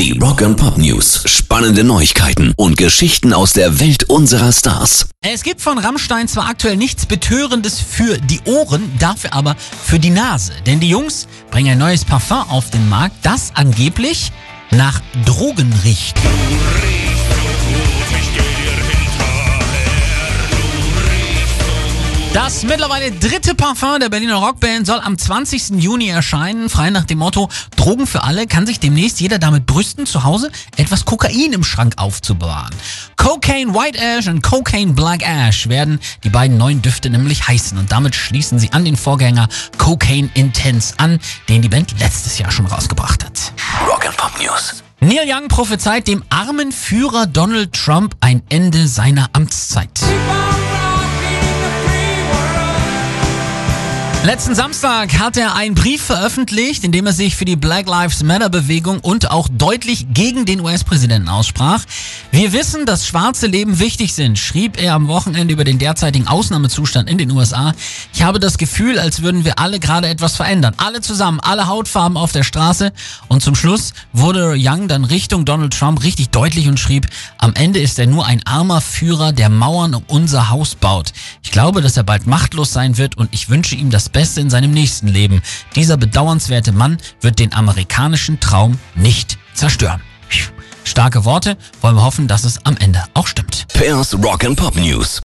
Die Rock and Pop News. Spannende Neuigkeiten und Geschichten aus der Welt unserer Stars. Es gibt von Rammstein zwar aktuell nichts Betörendes für die Ohren, dafür aber für die Nase. Denn die Jungs bringen ein neues Parfum auf den Markt, das angeblich nach Drogen riecht. Das mittlerweile dritte Parfum der Berliner Rockband soll am 20. Juni erscheinen. Frei nach dem Motto Drogen für alle kann sich demnächst jeder damit brüsten, zu Hause etwas Kokain im Schrank aufzubewahren. Cocaine White Ash und Cocaine Black Ash werden die beiden neuen Düfte nämlich heißen und damit schließen sie an den Vorgänger Cocaine Intense an, den die Band letztes Jahr schon rausgebracht hat. Rock and Pop News. Neil Young prophezeit dem armen Führer Donald Trump ein Ende seiner Amtszeit. Letzten Samstag hat er einen Brief veröffentlicht, in dem er sich für die Black Lives Matter Bewegung und auch deutlich gegen den US-Präsidenten aussprach. Wir wissen, dass schwarze Leben wichtig sind, schrieb er am Wochenende über den derzeitigen Ausnahmezustand in den USA. Ich habe das Gefühl, als würden wir alle gerade etwas verändern. Alle zusammen, alle Hautfarben auf der Straße. Und zum Schluss wurde Young dann Richtung Donald Trump richtig deutlich und schrieb, am Ende ist er nur ein armer Führer, der Mauern um unser Haus baut. Ich glaube, dass er bald machtlos sein wird und ich wünsche ihm das Beste in seinem nächsten Leben. Dieser bedauernswerte Mann wird den amerikanischen Traum nicht zerstören. Starke Worte, wollen wir hoffen, dass es am Ende auch stimmt. Pairs Rock and Pop News.